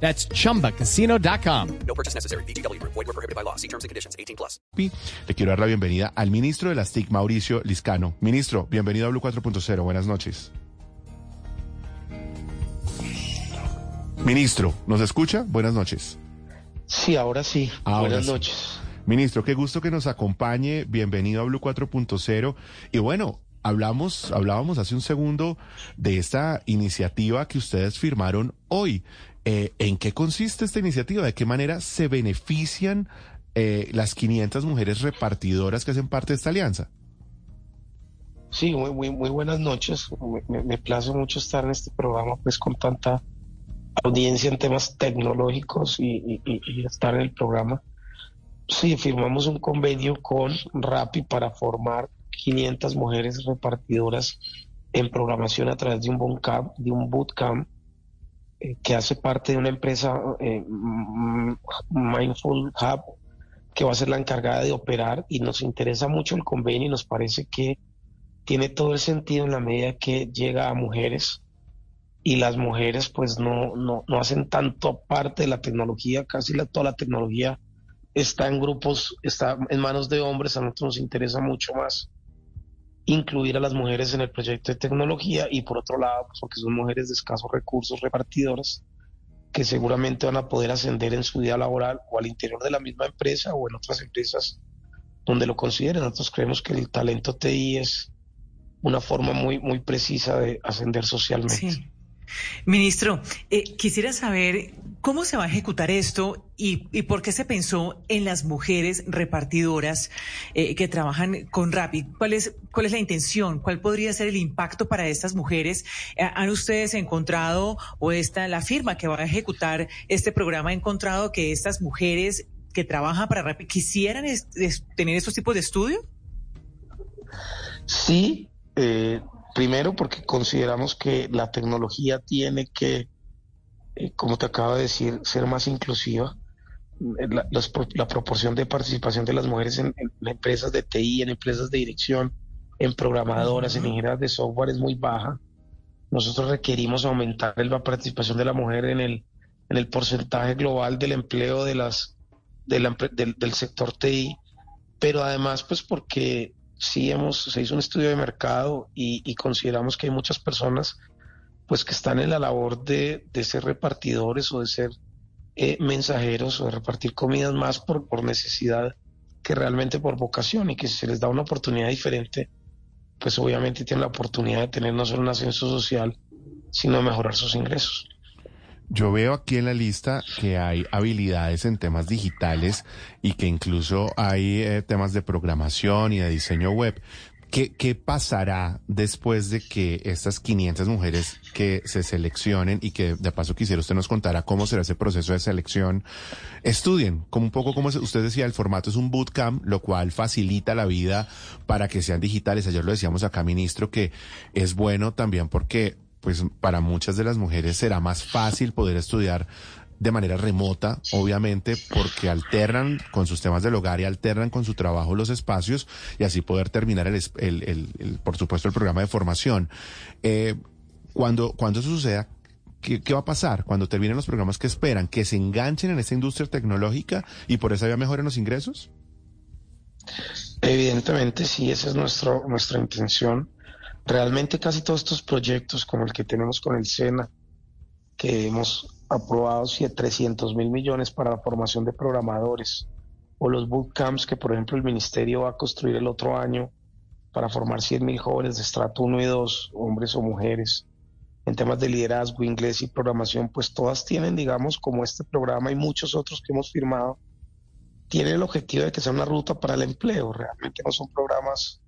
That's chumbacasino.com. No purchase necessary. BGW. Void were prohibited by law. See terms and conditions. 18 plus. Le quiero dar la bienvenida al ministro de las TIC, Mauricio Liscano. Ministro, bienvenido a Blue 4.0. Buenas noches. Ministro, ¿nos escucha? Buenas noches. Sí, ahora sí. Ahora Buenas sí. noches. Ministro, qué gusto que nos acompañe. Bienvenido a Blue 4.0. Y bueno, hablamos, hablábamos hace un segundo de esta iniciativa que ustedes firmaron hoy. Eh, ¿En qué consiste esta iniciativa? ¿De qué manera se benefician eh, las 500 mujeres repartidoras que hacen parte de esta alianza? Sí, muy, muy, buenas noches. Me, me- place mucho estar en este programa, pues con tanta audiencia en temas tecnológicos y, estar en el programa. Sí, firmamos un convenio con Rappi para formar 500 mujeres repartidoras en programación a través de un bootcamp, de un bootcamp eh, que hace parte de una empresa eh, Mindful Hub que va a ser la encargada de operar y nos interesa mucho el convenio y nos parece que tiene todo el sentido en la medida que llega a mujeres y las mujeres pues no, no, no hacen tanto parte de la tecnología, casi la, toda la tecnología está en grupos, está en manos de hombres, a nosotros nos interesa mucho más incluir a las mujeres en el proyecto de tecnología y por otro lado, pues, porque son mujeres de escasos recursos repartidoras que seguramente van a poder ascender en su vida laboral o al interior de la misma empresa o en otras empresas donde lo consideren. Nosotros creemos que el talento TI es una forma muy, muy precisa de ascender socialmente. Ministro, eh, quisiera saber cómo se va a ejecutar esto y, y por qué se pensó en las mujeres repartidoras eh, que trabajan con Rappi. ¿Cuál es, ¿Cuál es la intención? ¿Cuál podría ser el impacto para estas mujeres? Eh, ¿Han ustedes encontrado o esta, la firma que va a ejecutar este programa ha encontrado que estas mujeres que trabajan para Rappi quisieran tener estos tipos de estudio? Sí, eh, primero porque consideramos que la tecnología tiene que, eh, como te acabo de decir, ser más inclusiva. Eh, La, los la proporción de participación de las mujeres en, en empresas de TI, en empresas de dirección, en programadoras, en ingenieras de software es muy baja. Nosotros requerimos aumentar la participación de la mujer en el, en el porcentaje global del empleo de las, de la empre- del, del sector TI, pero además pues porque sí hemos, se hizo un estudio de mercado y, consideramos que hay muchas personas pues que están en la labor de, de ser repartidores o de ser eh, mensajeros o de repartir comidas más por, por necesidad que realmente por vocación y que si se les da una oportunidad diferente, pues obviamente tienen la oportunidad de tener no solo un ascenso social, sino mejorar sus ingresos. Yo veo aquí en la lista que hay habilidades en temas digitales y que incluso hay eh, temas de programación y de diseño web. ¿Qué, ¿Qué pasará después de que estas 500 mujeres que se seleccionen y que de paso quisiera usted nos contara cómo será ese proceso de selección, estudien? Como un poco como usted decía, el formato es un bootcamp, lo cual facilita la vida para que sean digitales. Ayer lo decíamos acá, ministro, que es bueno también porque pues para muchas de las mujeres será más fácil poder estudiar de manera remota, obviamente, porque alternan con sus temas del hogar y alternan con su trabajo los espacios y así poder terminar el, el- el- por supuesto, el programa de formación. Eh, cuando, cuando eso suceda, ¿qué, qué va a pasar? Cuando terminen los programas que esperan, que se enganchen en esta industria tecnológica y por esa vía mejoren los ingresos. Evidentemente, sí, esa es nuestro, nuestra intención. Realmente casi todos estos proyectos, como el que tenemos con el SENA, que hemos aprobado 300 mil millones para la formación de programadores, o los bootcamps que, por ejemplo, el Ministerio va a construir el otro año para formar 100 mil jóvenes de estrato 1 y 2, hombres o mujeres, en temas de liderazgo, inglés y programación, pues todas tienen, digamos, como este programa y muchos otros que hemos firmado, tienen el objetivo de que sea una ruta para el empleo. Realmente no son programas,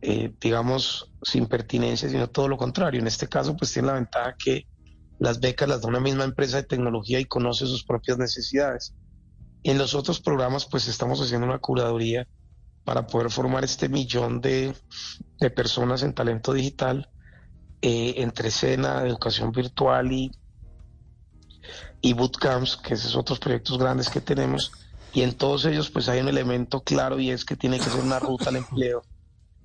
eh, digamos, sin pertinencia, sino todo lo contrario. En este caso, pues tiene la ventaja que las becas las da una misma empresa de tecnología y conoce sus propias necesidades. En los otros programas, pues estamos haciendo una curaduría para poder formar este millón de, de personas en talento digital eh, entre escena, educación virtual y, y bootcamps, que esos otros proyectos grandes que tenemos. Y en todos ellos, pues hay un elemento claro y es que tiene que ser una ruta al empleo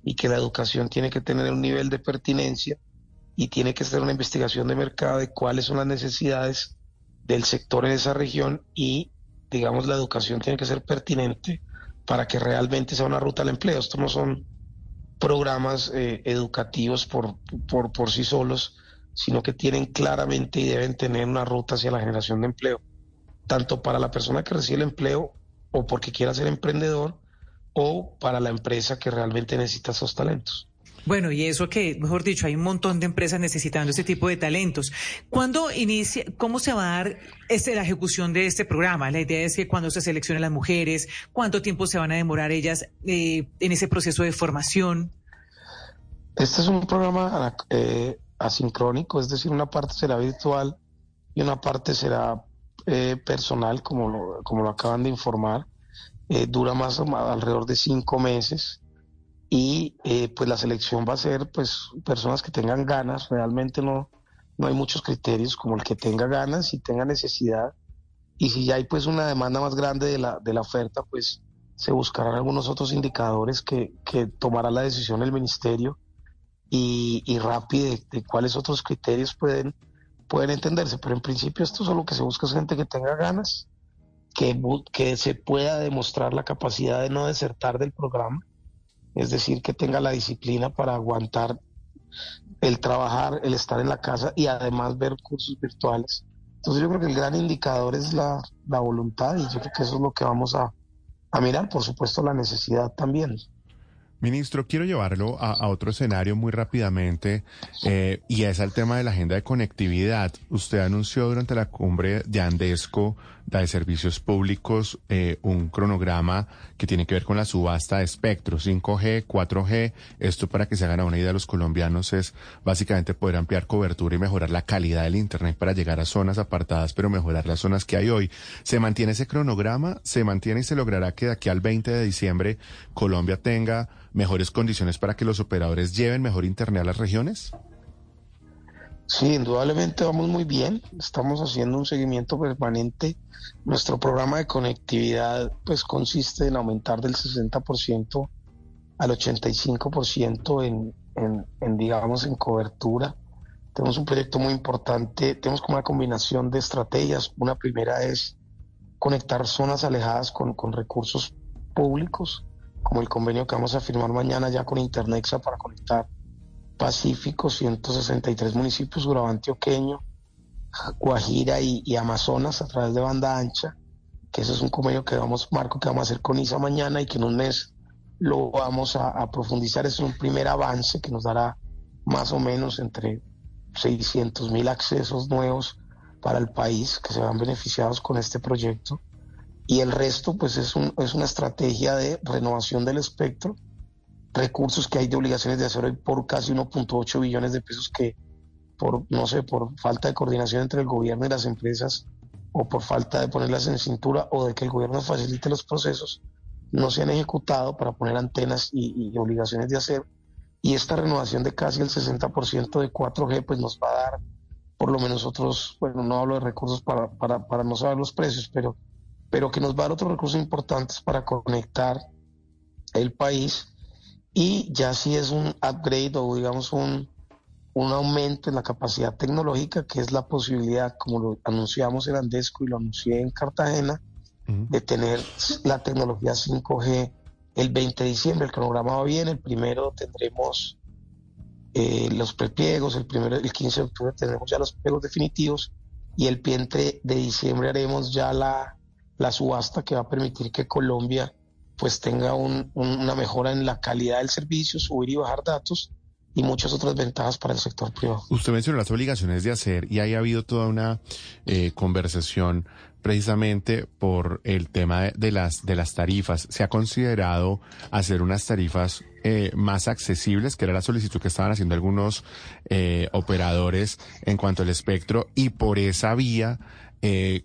y que la educación tiene que tener un nivel de pertinencia y tiene que ser una investigación de mercado de cuáles son las necesidades del sector en esa región y, digamos, la educación tiene que ser pertinente para que realmente sea una ruta al empleo. Esto no son programas eh, educativos por, por, por sí solos, sino que tienen claramente y deben tener una ruta hacia la generación de empleo, tanto para la persona que recibe el empleo o porque quiera ser emprendedor o para la empresa que realmente necesita esos talentos. Bueno, y eso que, mejor dicho, hay un montón de empresas necesitando este tipo de talentos. ¿Cuándo inicia, cómo se va a dar este, la ejecución de este programa? La idea es que cuando se seleccionen las mujeres, ¿cuánto tiempo se van a demorar ellas eh, en ese proceso de formación? Este es un programa eh, asincrónico, es decir, una parte será virtual y una parte será eh, personal, como lo, como lo acaban de informar. Eh, dura más o menos alrededor de cinco meses y eh, pues la selección va a ser pues personas que tengan ganas, realmente no, no hay muchos criterios como el que tenga ganas y tenga necesidad. Y si ya hay pues una demanda más grande de la, de la oferta pues se buscarán algunos otros indicadores que, que tomará la decisión el ministerio y, y rápido de, cuáles otros criterios pueden, pueden entenderse, pero en principio esto solo que se busca es gente que tenga ganas, que, que se pueda demostrar la capacidad de no desertar del programa es decir, que tenga la disciplina para aguantar el trabajar, el estar en la casa y además ver cursos virtuales. Entonces yo creo que el gran indicador es la, la voluntad y yo creo que eso es lo que vamos a, a mirar, por supuesto la necesidad también. Ministro, quiero llevarlo a, a otro escenario muy rápidamente eh, y es al tema de la agenda de conectividad. Usted anunció durante la cumbre de Andesco de servicios públicos eh, un cronograma que tiene que ver con la subasta de espectro 5G, 4G. Esto para que se hagan una idea los colombianos es básicamente poder ampliar cobertura y mejorar la calidad del Internet para llegar a zonas apartadas, pero mejorar las zonas que hay hoy. ¿Se mantiene ese cronograma? ¿Se mantiene y se logrará que de aquí al 20 de diciembre Colombia tenga mejores condiciones para que los operadores lleven mejor Internet a las regiones? Sí, indudablemente vamos muy bien. Estamos haciendo un seguimiento permanente. Nuestro programa de conectividad pues consiste en aumentar del 60% al 85% en, en, en, digamos, en cobertura. Tenemos un proyecto muy importante. Tenemos como una combinación de estrategias. Una primera es conectar zonas alejadas con, con recursos públicos, como el convenio que vamos a firmar mañana ya con Internexa para conectar Pacífico, 163 municipios, Urabá Antioqueño, Guajira y, Amazonas a través de banda ancha, que ese es un convenio que vamos, Marco, que vamos a hacer con ISA mañana y que en un mes lo vamos a, a profundizar. Es un primer avance que nos dará más o menos entre 600 mil accesos nuevos para el país que se van beneficiados con este proyecto. Y el resto, pues, es, un, es una estrategia de renovación del espectro recursos que hay de obligaciones de hacer hoy por casi 1.8 billones de pesos que por, no sé, por falta de coordinación entre el gobierno y las empresas o por falta de ponerlas en cintura o de que el gobierno facilite los procesos, no se han ejecutado para poner antenas y, y obligaciones de hacer. Y esta renovación de casi el 60% de 4G pues nos va a dar por lo menos otros, bueno, no hablo de recursos para, para, para no saber los precios, pero, pero que nos va a dar otros recursos importantes para conectar el país y ya si es un upgrade o digamos un, un aumento en la capacidad tecnológica, que es la posibilidad, como lo anunciamos en Andesco y lo anuncié en Cartagena, uh -huh. de tener la tecnología 5G el 20 de diciembre. El cronograma va bien, el primero tendremos eh, los prepliegos, el primero, el 15 de octubre tendremos ya los pliegos definitivos y el 20 de diciembre haremos ya la, la subasta que va a permitir que Colombia pues tenga un, una mejora en la calidad del servicio, subir y bajar datos y muchas otras ventajas para el sector privado. Usted mencionó las obligaciones de hacer y ahí ha habido toda una eh, conversación precisamente por el tema de, las de las tarifas. Se ha considerado hacer unas tarifas eh, más accesibles, que era la solicitud que estaban haciendo algunos eh, operadores en cuanto al espectro, y por esa vía eh,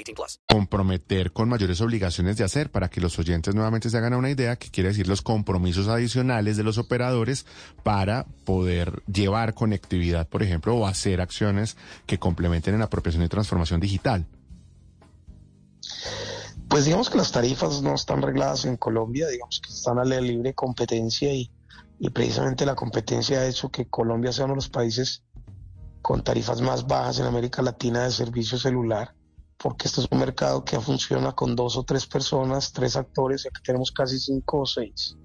18 plus. comprometer con mayores obligaciones de hacer para que los oyentes nuevamente se hagan una idea, que quiere decir los compromisos adicionales de los operadores para poder llevar conectividad, por ejemplo, o hacer acciones que complementen en la apropiación y transformación digital. Pues digamos que las tarifas no están regladas en Colombia, digamos que están a la libre competencia y, y precisamente la competencia ha hecho que Colombia sea uno de los países con tarifas más bajas en América Latina de servicio celular, porque este es un mercado que funciona con dos o tres personas, tres actores, aquí tenemos casi cinco o seis.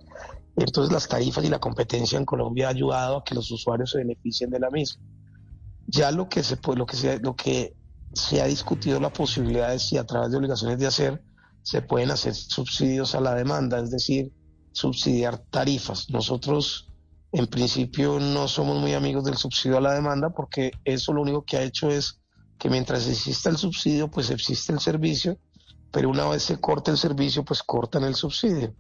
Entonces las tarifas y la competencia en Colombia ha ayudado a que los usuarios se beneficien de la misma. Ya lo que se puede, lo que se, lo que se ha discutido la posibilidad de si a través de obligaciones de hacer se pueden hacer subsidios a la demanda, es decir, subsidiar tarifas. Nosotros, en principio, no somos muy amigos del subsidio a la demanda porque eso lo único que ha hecho es que mientras exista el subsidio, pues existe el servicio, pero una vez se corta el servicio, pues cortan el subsidio.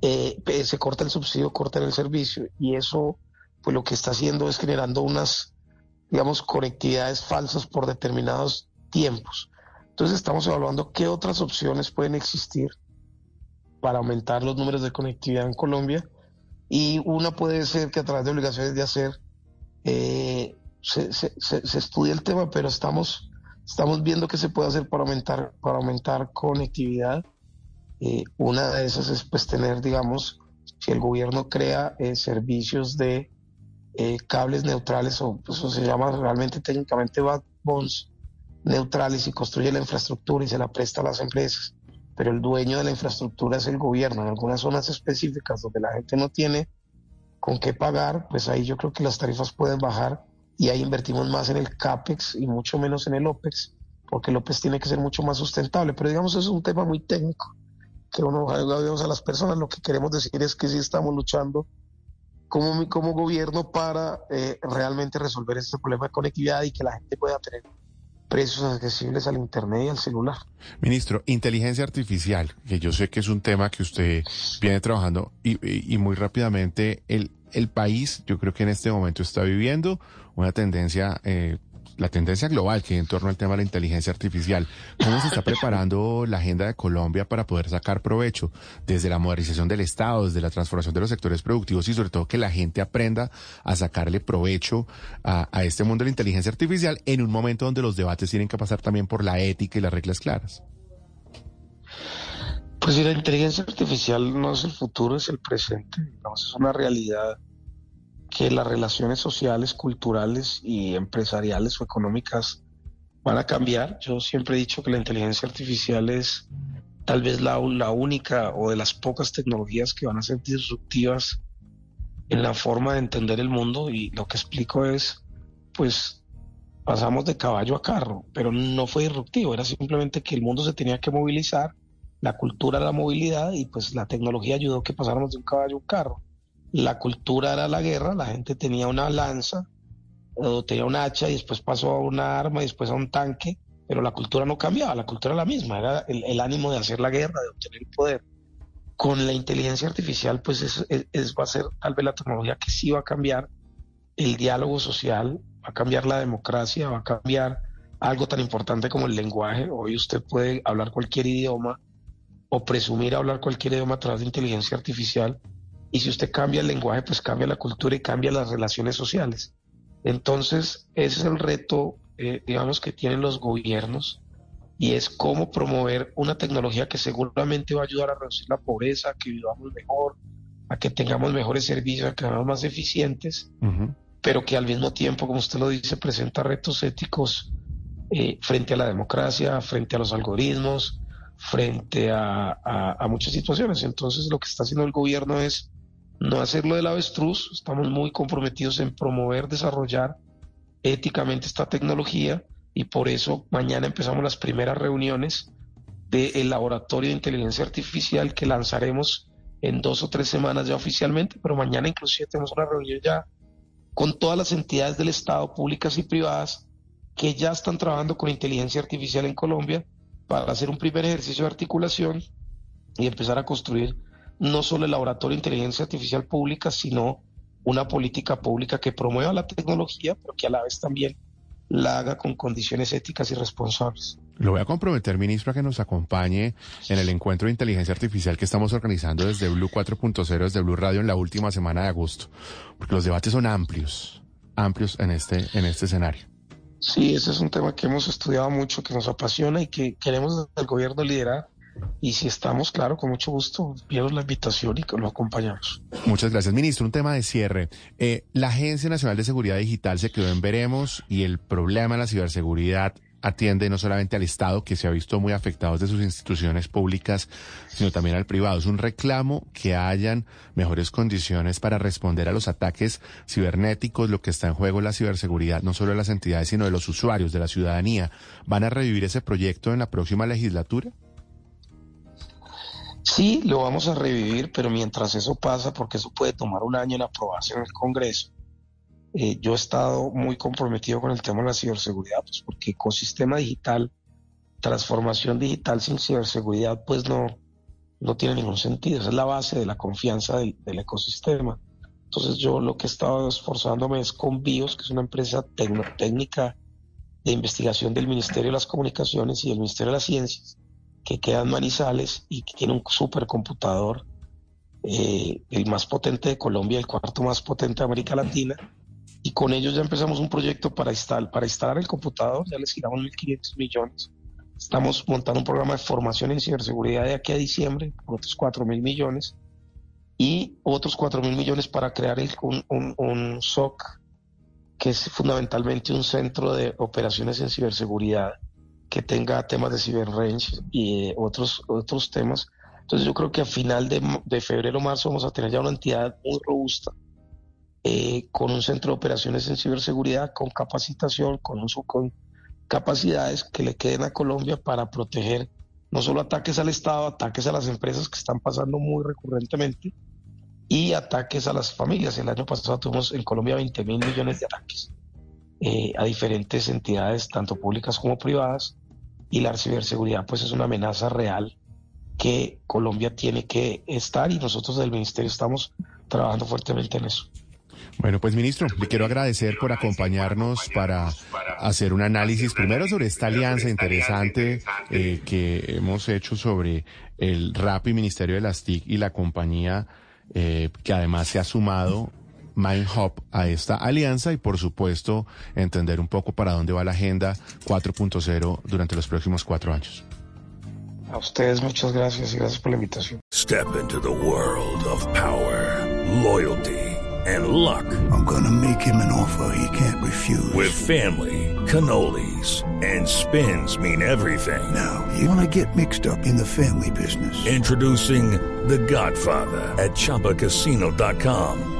Eh, se corta el subsidio, cortan el servicio. Y eso, pues lo que está haciendo es generando unas, digamos, conectividades falsas por determinados tiempos. Entonces estamos evaluando qué otras opciones pueden existir para aumentar los números de conectividad en Colombia y una puede ser que a través de obligaciones de hacer eh, se, estudie el tema, pero estamos, estamos viendo qué se puede hacer para aumentar, para aumentar conectividad. Eh, una de esas es pues tener, digamos, si el gobierno crea eh, servicios de eh, cables neutrales o pues, eso se llama realmente técnicamente backbones neutrales y construye la infraestructura y se la presta a las empresas, pero el dueño de la infraestructura es el gobierno. En algunas zonas específicas donde la gente no tiene con qué pagar, pues ahí yo creo que las tarifas pueden bajar y ahí invertimos más en el CAPEX y mucho menos en el OPEX, porque el OPEX tiene que ser mucho más sustentable. Pero digamos, es un tema muy técnico que uno vemos a las personas. Lo que queremos decir es que sí estamos luchando como, como gobierno para eh, realmente resolver este problema de conectividad y que la gente pueda tener precios accesibles al Internet y al celular. Ministro, inteligencia artificial, que yo sé que es un tema que usted viene trabajando y, y, y muy rápidamente el, el país, yo creo que en este momento está viviendo una tendencia, eh, la tendencia global que hay en torno al tema de la inteligencia artificial. ¿Cómo se está preparando la agenda de Colombia para poder sacar provecho desde la modernización del Estado, desde la transformación de los sectores productivos y sobre todo que la gente aprenda a sacarle provecho a, a este mundo de la inteligencia artificial en un momento donde los debates tienen que pasar también por la ética y las reglas claras? Pues si la inteligencia artificial no es el futuro, es el presente. Digamos, es una realidad que las relaciones sociales, culturales y empresariales o económicas van a cambiar. Yo siempre he dicho que la inteligencia artificial es tal vez la, la única o de las pocas tecnologías que van a ser disruptivas en la forma de entender el mundo y lo que explico es, pues pasamos de caballo a carro, pero no fue disruptivo, era simplemente que el mundo se tenía que movilizar, la cultura la movilidad y pues la tecnología ayudó a que pasáramos de un caballo a un carro la cultura era la guerra, la gente tenía una lanza o tenía un hacha y después pasó a una arma y después a un tanque, pero la cultura no cambiaba, la cultura era la misma, era el, ánimo de hacer la guerra, de obtener el poder. Con la inteligencia artificial, pues es, es, es, va a ser tal vez la tecnología que sí va a cambiar el diálogo social, va a cambiar la democracia, va a cambiar algo tan importante como el lenguaje. Hoy usted puede hablar cualquier idioma o presumir hablar cualquier idioma a través de inteligencia artificial y si usted cambia el lenguaje, pues cambia la cultura y cambia las relaciones sociales. Entonces, ese es el reto, eh, digamos, que tienen los gobiernos y es cómo promover una tecnología que seguramente va a ayudar a reducir la pobreza, a que vivamos mejor, a que tengamos mejores servicios, a que seamos más eficientes, uh -huh. pero que al mismo tiempo, como usted lo dice, presenta retos éticos eh, frente a la democracia, frente a los algoritmos, frente a, a, a muchas situaciones. Entonces, lo que está haciendo el gobierno es no hacerlo del avestruz, estamos muy comprometidos en promover, desarrollar éticamente esta tecnología, y por eso mañana empezamos las primeras reuniones del laboratorio de inteligencia artificial que lanzaremos en dos o tres semanas ya oficialmente, pero mañana inclusive tenemos una reunión ya con todas las entidades del Estado, públicas y privadas, que ya están trabajando con inteligencia artificial en Colombia para hacer un primer ejercicio de articulación y empezar a construir no solo el laboratorio de inteligencia artificial pública, sino una política pública que promueva la tecnología, pero que a la vez también la haga con condiciones éticas y responsables. Lo voy a comprometer, ministro, a que nos acompañe en el encuentro de inteligencia artificial que estamos organizando desde Blue 4.0, desde Blue Radio en la última semana de agosto, porque los debates son amplios, amplios en este, en este escenario. Sí, ese es un tema que hemos estudiado mucho, que nos apasiona y que queremos desde el gobierno liderar y si estamos, claro, con mucho gusto, vieron la invitación y lo acompañamos. Muchas gracias, ministro. Un tema de cierre. Eh, la Agencia Nacional de Seguridad Digital se quedó en veremos y el problema de la ciberseguridad atiende no solamente al Estado, que se ha visto muy afectado de sus instituciones públicas, sino también al privado. Es un reclamo que hayan mejores condiciones para responder a los ataques cibernéticos, lo que está en juego la ciberseguridad, no solo de las entidades, sino de los usuarios, de la ciudadanía. ¿Van a revivir ese proyecto en la próxima legislatura? Sí, lo vamos a revivir, pero mientras eso pasa, porque eso puede tomar un año en aprobación en el Congreso, eh, yo he estado muy comprometido con el tema de la ciberseguridad, pues porque ecosistema digital, transformación digital sin ciberseguridad, pues no, no tiene ningún sentido. Esa es la base de la confianza del, ecosistema. Entonces yo lo que he estado esforzándome es con BIOS, que es una empresa técnica de investigación del Ministerio de las Comunicaciones y del Ministerio de las Ciencias, que quedan Manizales y que tiene un supercomputador, eh, el más potente de Colombia, el cuarto más potente de América Latina. Y con ellos ya empezamos un proyecto para, instalar, para instalar el computador, ya les giramos 1.500 millones. Estamos montando un programa de formación en ciberseguridad de aquí a diciembre, por otros 4.000 millones. Y otros 4.000 millones para crear un, un, un SOC, que es fundamentalmente un centro de operaciones en ciberseguridad que tenga temas de cyberrange y eh, otros, otros temas. Entonces yo creo que a final de, de febrero marzo vamos a tener ya una entidad muy robusta eh, con un centro de operaciones en ciberseguridad, con capacitación, con, uso, con capacidades que le queden a Colombia para proteger no solo ataques al Estado, ataques a las empresas que están pasando muy recurrentemente y ataques a las familias. El año pasado tuvimos en Colombia 20 mil millones de ataques eh, a diferentes entidades, tanto públicas como privadas, y la ciberseguridad pues es una amenaza real que Colombia tiene que estar y nosotros del Ministerio estamos trabajando fuertemente en eso. Bueno, pues ministro, le quiero agradecer por acompañarnos para hacer un análisis primero sobre esta alianza interesante eh, que hemos hecho sobre el RAPI, Ministerio de las TIC y la compañía eh, que además se ha sumado MindHub a esta alianza y por supuesto entender un poco para dónde va la agenda 4.0 durante los próximos cuatro años. A ustedes muchas gracias y gracias por la invitación. Step into the world of power, loyalty and luck. I'm gonna make him an offer he can't refuse. With family, cannolis and spins mean everything. Now, you wanna get mixed up in the family business. Introducing The Godfather at chapacasino.com.